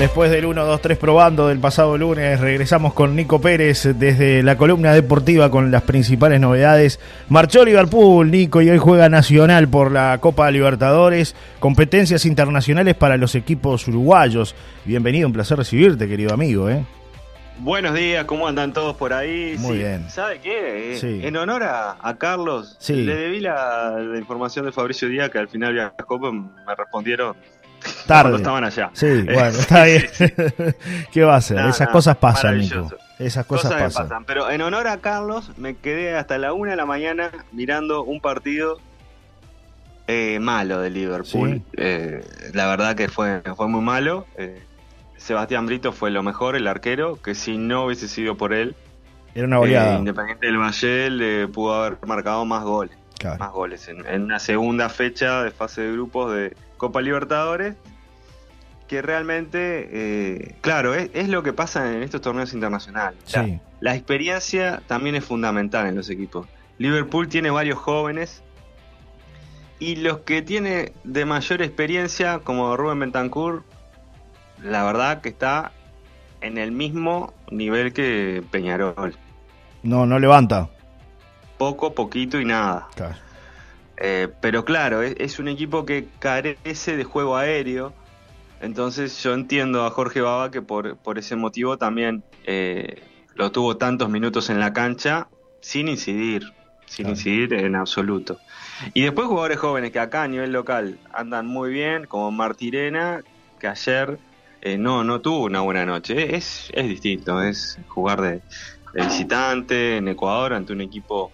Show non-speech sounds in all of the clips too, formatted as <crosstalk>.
Después del 1, 2, 3 probando del pasado lunes, regresamos con Nico Pérez desde la columna deportiva con las principales novedades. Marchó Liverpool, Nico, y hoy juega Nacional por la Copa Libertadores, competencias internacionales para los equipos uruguayos. Bienvenido, un placer recibirte, querido amigo. ¿eh? Buenos días, ¿cómo andan todos por ahí? Muy bien. ¿Sabe qué? Sí. En honor a, Carlos, Sí. le debí la, la información de Fabricio Díaz que al final viajó, pues me respondieron Tarde. cuando estaban allá. Sí, bueno, está <laughs> bien. <laughs> ¿Qué va a hacer? No, Esas no, cosas pasan. Nico. Esas cosas, pasan. Pero en honor a Carlos, me quedé hasta la una de la mañana mirando un partido eh, malo de Liverpool. Sí. Eh, la verdad que fue, fue muy malo. Eh, Sebastián Brito fue lo mejor, el arquero, que si no hubiese sido por él, Era una goleada. eh, Independiente del Valle le pudo haber marcado más goles. Claro. Más goles en, en una segunda fecha de fase de grupos de Copa Libertadores. Que realmente, eh, claro, es, es lo que pasa en estos torneos internacionales. Sí. la experiencia también es fundamental en los equipos. Liverpool tiene varios jóvenes y los que tiene de mayor experiencia, como Rubén Bentancur, la verdad que está en el mismo nivel que Peñarol. No, no levanta. Poco, poquito y nada. Claro. Eh, pero claro, es, es un equipo que carece de juego aéreo. Entonces yo entiendo a Jorge Baba que por, por ese motivo también eh, lo tuvo tantos minutos en la cancha sin incidir, sin Claro. incidir en absoluto. Y después jugadores jóvenes que acá a nivel local andan muy bien, como Martirena, que ayer eh, no, no tuvo una buena noche. Es, es distinto, es jugar de, de visitante en Ecuador ante un equipo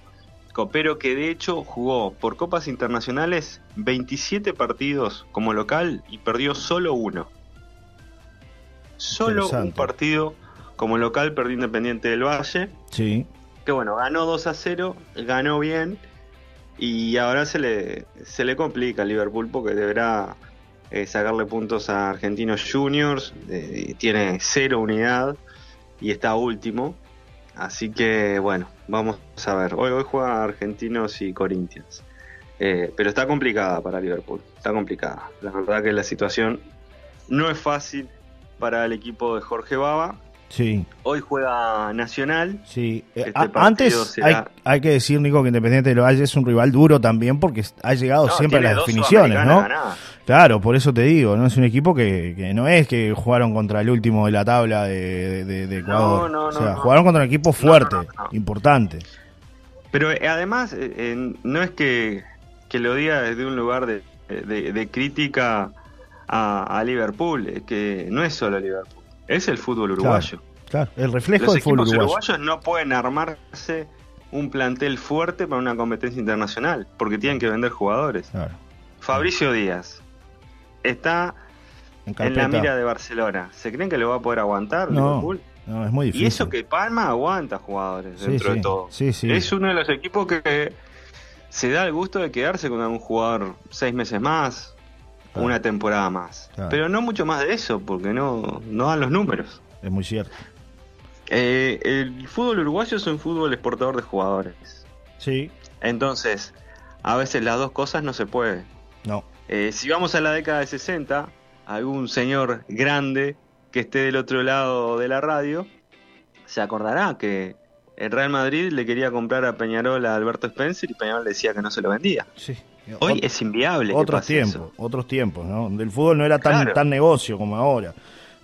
copero que de hecho jugó por copas internacionales 27 partidos como local y perdió solo uno. Solo un partido como local perdió Independiente del Valle, Sí. que bueno, ganó 2 a 0, ganó bien y ahora se le, se le complica a Liverpool porque deberá eh, sacarle puntos a Argentinos Juniors, eh, tiene cero unidad y está último. Así que bueno, vamos a ver. Hoy, hoy juega Argentinos y Corinthians. Eh, pero está complicada para Liverpool. Está complicada. La verdad que la situación no es fácil para el equipo de Jorge Baba. Sí. Hoy juega Nacional. Sí, eh, Este antes hay, hay que decir, Nico, que Independiente del Valle es un rival duro también porque ha llegado No, siempre a las definiciones, ¿no? Ganadas. Claro, por eso te digo, no es un equipo que, que no es que jugaron contra el último de la tabla de, de- de Ecuador. No, no, o sea, jugaron contra un equipo fuerte, importante. Pero eh, además, eh, eh, no es que, que lo diga desde un lugar de, de- de crítica a, a Liverpool, es que no es solo Liverpool, es el fútbol uruguayo. Claro, el reflejo Los del fútbol uruguayo. uruguayos no pueden armarse un plantel fuerte para una competencia internacional, porque tienen que vender jugadores. Claro, Fabricio Díaz está en en la mira de Barcelona. ¿Se creen que lo va a poder aguantar No, Liverpool? no, es muy difícil. Y eso que Palma aguanta jugadores Sí, dentro sí, de todo. Sí. Es uno de los equipos que se da el gusto de quedarse con algún jugador seis meses más, Claro. una temporada más. Claro. Pero no mucho más de eso, porque no, no dan los números. Es muy cierto. Eh, el fútbol uruguayo es un fútbol exportador de jugadores. Sí, Entonces, a veces las dos cosas no se puede. no. Eh, si vamos a la década de 60, algún señor grande que esté del otro lado de la radio se acordará que el Real Madrid le quería comprar a Peñarol a Alberto Spencer y Peñarol le decía que no se lo vendía. Sí. Hoy Ot- es inviable. otros tiempos, otros tiempos, ¿no? Donde el fútbol no era tan, Claro. tan negocio como ahora.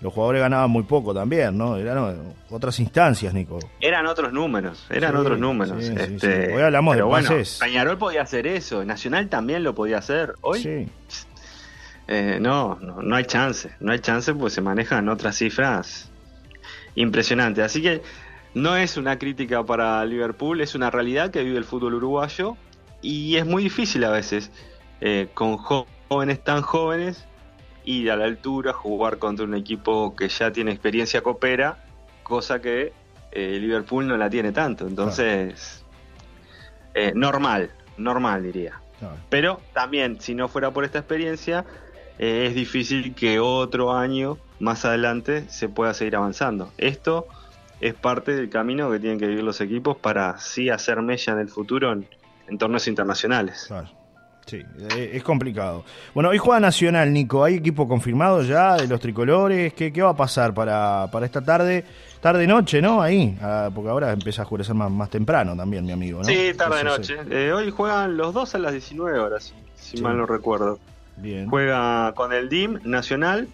Los jugadores ganaban muy poco también, ¿no? Eran otras instancias, Nico. Eran otros números, eran Sí, otros números. sí, este, sí. Hoy hablamos pero de bueno, pases. Peñarol podía hacer eso, Nacional también lo podía hacer. Hoy Eh, no, no, no hay chance, no hay chance porque se manejan otras cifras impresionantes. Así que no es una crítica para Liverpool, es una realidad que vive el fútbol uruguayo y es muy difícil a veces eh, con jóvenes tan jóvenes ir a la altura, jugar contra un equipo que ya tiene experiencia copera, cosa que eh, Liverpool no la tiene tanto. Entonces, eh, normal, normal diría. claro. Pero también, si no fuera por esta experiencia, eh, es difícil que otro año más adelante se pueda seguir avanzando. Esto es parte del camino que tienen que vivir los equipos para sí hacer mella en el futuro en, en torneos internacionales. claro. Sí, eh, es complicado. Bueno, hoy juega Nacional, Nico. ¿Hay equipo confirmado ya de los tricolores? ¿Qué, qué va a pasar para, para esta tarde? Tarde-noche, ¿no? Ahí, ah, porque ahora empieza a oscurecer más, más temprano también, mi amigo, ¿no? Sí, tarde-noche. Eh, hoy juegan los dos a las 19 horas, si mal no recuerdo. Bien. Juega con el DIM Nacional.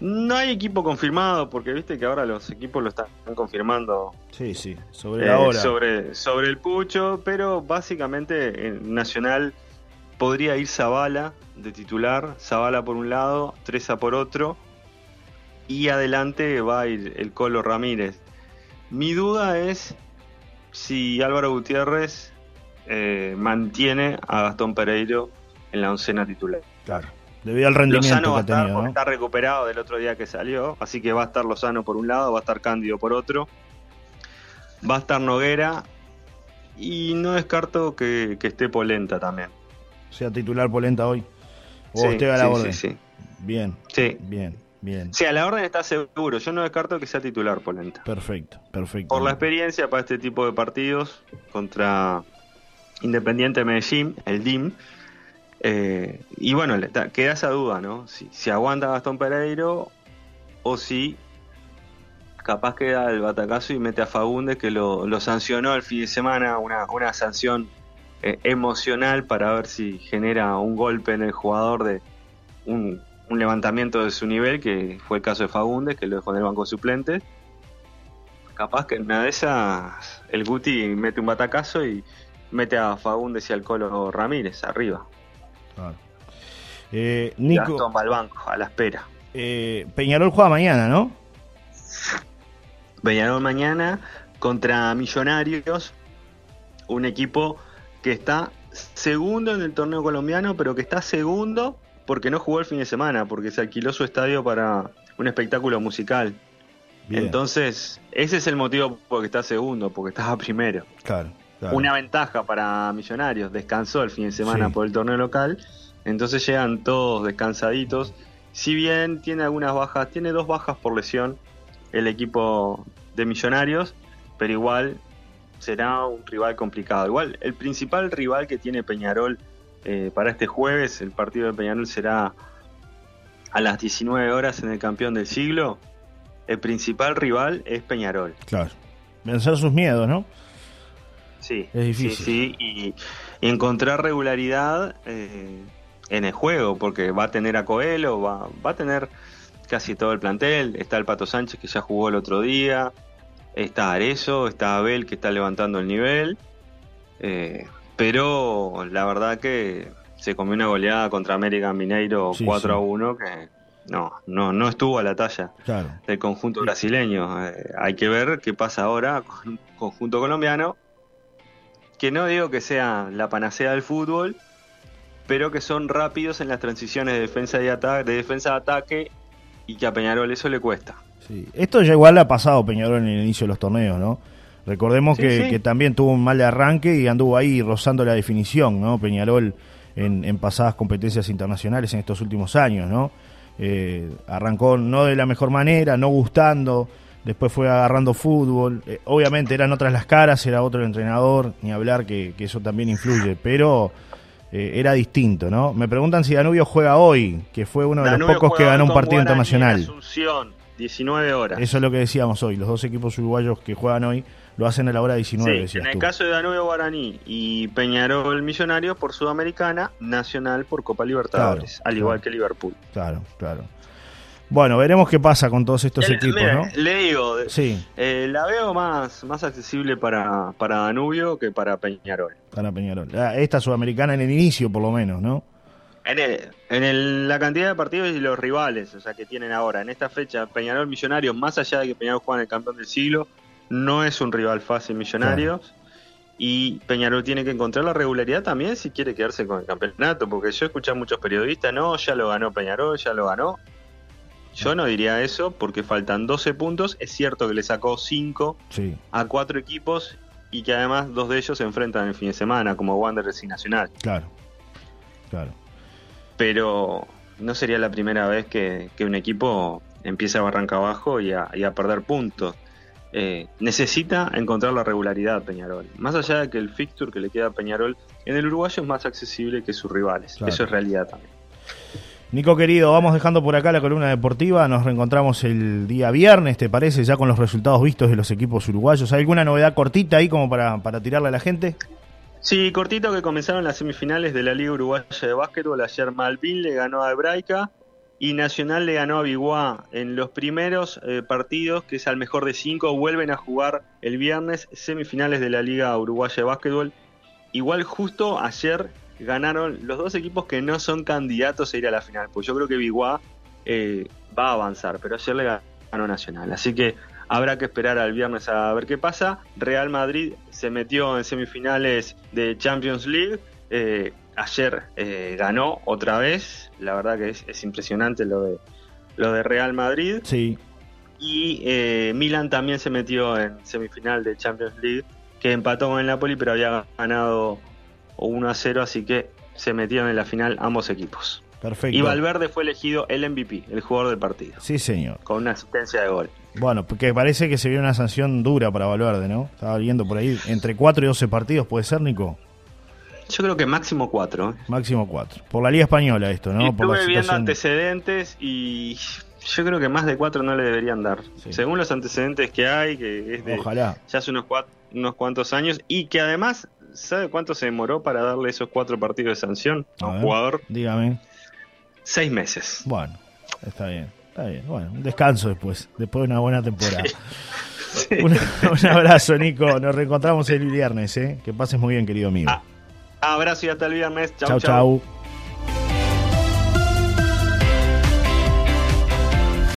No hay equipo confirmado, porque viste que ahora los equipos lo están confirmando Sí, sí, sobre la hora. sobre, sobre el pucho, pero básicamente en Nacional podría ir Zavala de titular, Zavala por un lado, Treza por otro, y adelante va a ir el Colo Ramírez. Mi duda es si Álvaro Gutiérrez eh, mantiene a Gastón Pereiro en la oncena titular. Claro. Debido al rendimiento Lozano va a que ha estar tenido, porque ¿no? está recuperado del otro día que salió, así que va a estar Lozano por un lado, va a estar Cándido por otro, va a estar Noguera y no descarto que, que esté Polenta también. Sea titular Polenta hoy. O Sí, usted a la sí, orden. sí, sí. Bien, Sí. bien, bien. Sí, a la orden está seguro. Yo no descarto que sea titular Polenta. Perfecto, perfecto. Por la experiencia para este tipo de partidos contra Independiente Medellín, el DIM. Eh, y bueno, queda esa duda, ¿no? Si, si aguanta Gastón Pereiro o si capaz queda el batacazo y mete a Fagundes que lo, lo sancionó el fin de semana, una, una sanción eh, emocional para ver si genera un golpe en el jugador de un, un levantamiento de su nivel, que fue el caso de Fagundes, que lo dejó en el banco de suplentes. Capaz que en una de esas el Guti mete un batacazo y mete a Fagundes y al Colo Ramírez arriba. Claro. Eh, Nico, Gastón va al banco, a la espera. eh, Peñarol juega mañana, ¿no? Peñarol mañana contra Millonarios, un equipo que está segundo en el torneo colombiano, pero que está segundo porque no jugó el fin de semana, porque se alquiló su estadio para un espectáculo musical. Bien, Entonces, ese es el motivo por el que está segundo, porque estaba primero. claro, claro. Una ventaja para Millonarios, descansó el fin de semana Sí. por el torneo local, entonces llegan todos descansaditos. Si bien tiene algunas bajas, tiene dos bajas por lesión el equipo de Millonarios, pero igual será un rival complicado. Igual, el principal rival que tiene Peñarol eh, para este jueves, el partido de Peñarol será a las 19 horas en el campeón del siglo. El principal rival es Peñarol. Claro. Vencer sus miedos, ¿no? Sí, Es difícil. Sí, sí, y, y encontrar regularidad eh, en el juego, porque va a tener a Coelho, va, va a tener casi todo el plantel. Está el Pato Sánchez que ya jugó el otro día, está Arezo, está Abel que está levantando el nivel. eh, pero la verdad que se comió una goleada contra América Mineiro Sí, 4 sí. a 1 que no, no, no estuvo a la talla Claro. del conjunto brasileño. Eh, hay que ver qué pasa ahora con un conjunto colombiano, que no digo que sea la panacea del fútbol, pero que son rápidos en las transiciones de defensa y ata- de defensa a ataque y que a Peñarol eso le cuesta. Sí. Esto ya igual ha pasado Peñarol en el inicio de los torneos, ¿no? Recordemos Sí, que, sí. que también tuvo un mal arranque y anduvo ahí rozando la definición, ¿no? Peñarol en, en pasadas competencias internacionales en estos últimos años, ¿no? Eh, arrancó no de la mejor manera, no gustando, después fue agarrando fútbol. Eh, obviamente eran otras las caras, era otro el entrenador, ni hablar que, que eso también influye, pero eh, era distinto, ¿no? Me preguntan si Danubio juega hoy, que fue uno de Danubio los pocos que ganó un partido internacional. Asunción, 19 horas. Eso es lo que decíamos hoy. Los dos equipos uruguayos que juegan hoy lo hacen a la hora 19, Sí, en el tú. caso de Danubio Guaraní y Peñarol Millonarios por Sudamericana, Nacional por Copa Libertadores, Claro, al igual claro. que Liverpool. Claro, claro. Bueno, veremos qué pasa con todos estos El- equipos, mira, ¿no? Le digo, Sí, eh, la veo más, más accesible para, para Danubio que para Peñarol. para Peñarol. Ah, Esta sudamericana en el inicio, por lo menos, ¿no? En, el- en el- la cantidad de partidos y los rivales, o sea, que tienen ahora. En esta fecha, Peñarol Millonarios, más allá de que Peñarol juega en el campeón del siglo, no es un rival fácil Millonarios. Y Peñarol tiene que encontrar la regularidad también si quiere quedarse con el campeonato, porque yo escuché a muchos periodistas, no, ya lo ganó Peñarol, ya lo ganó. Yo no diría eso porque faltan 12 puntos. Es cierto que le sacó 5 Sí, a 4 equipos y que además dos de ellos se enfrentan el fin de semana, como Wanderers y Nacional. claro. Claro. pero no sería la primera vez que, que un equipo empieza a barranca abajo y a, y a perder puntos. eh, necesita encontrar la regularidad Peñarol. Más allá de que el fixture que le queda a Peñarol en el uruguayo es más accesible que sus rivales. Eso es realidad también. Nico querido, vamos dejando por acá la columna deportiva. Nos reencontramos el día viernes, ¿te parece? Ya con los resultados vistos de los equipos uruguayos. ¿Hay alguna novedad cortita ahí como para, para tirarle a la gente? Sí, cortito que comenzaron las semifinales de la Liga Uruguaya de Básquetbol. Ayer Malvin le ganó a Hebraica y Nacional le ganó a Biguá en los primeros eh, partidos, que es al mejor de cinco. Vuelven a jugar el viernes semifinales de la Liga Uruguaya de Básquetbol. Igual justo ayer ganaron los dos equipos que no son candidatos a ir a la final. Pues yo creo que Biguá eh, va a avanzar, pero ayer le ganó Nacional. Así que habrá que esperar al viernes a ver qué pasa. Real Madrid se metió en semifinales de Champions League. Eh, ayer eh, ganó otra vez. La verdad que es, impresionante lo de, lo de Real Madrid. Sí. Y Milan también se metió en semifinal de Champions League, que empató con el Napoli, pero había ganado o 1 a 0, así que se metieron en la final ambos equipos. Perfecto. Y Valverde fue elegido el MVP, el jugador del partido. Sí, señor. Con una asistencia de gol. Bueno, porque parece que se vio una sanción dura para Valverde, ¿no? Estaba viendo por ahí, entre 4 y 12 partidos, ¿puede ser, Nico? Yo creo que máximo 4. ¿eh? Máximo 4. Por la Liga Española esto, ¿no? estuve viendo antecedentes y yo creo que más de 4 no le deberían dar. Según los antecedentes que hay, que es de Ojalá. ya hace unos, unos cuantos años, y que además ¿Sabe cuánto se demoró para darle esos cuatro partidos de sanción a, un jugador? Dígame. Seis meses. Bueno, está bien. Está bien. Bueno, un descanso después, después de una buena temporada. <laughs> Un, abrazo, Nico. Nos reencontramos el viernes. ¿eh? Que pases muy bien, querido amigo. Ah, abrazo y hasta el viernes. chau. chau.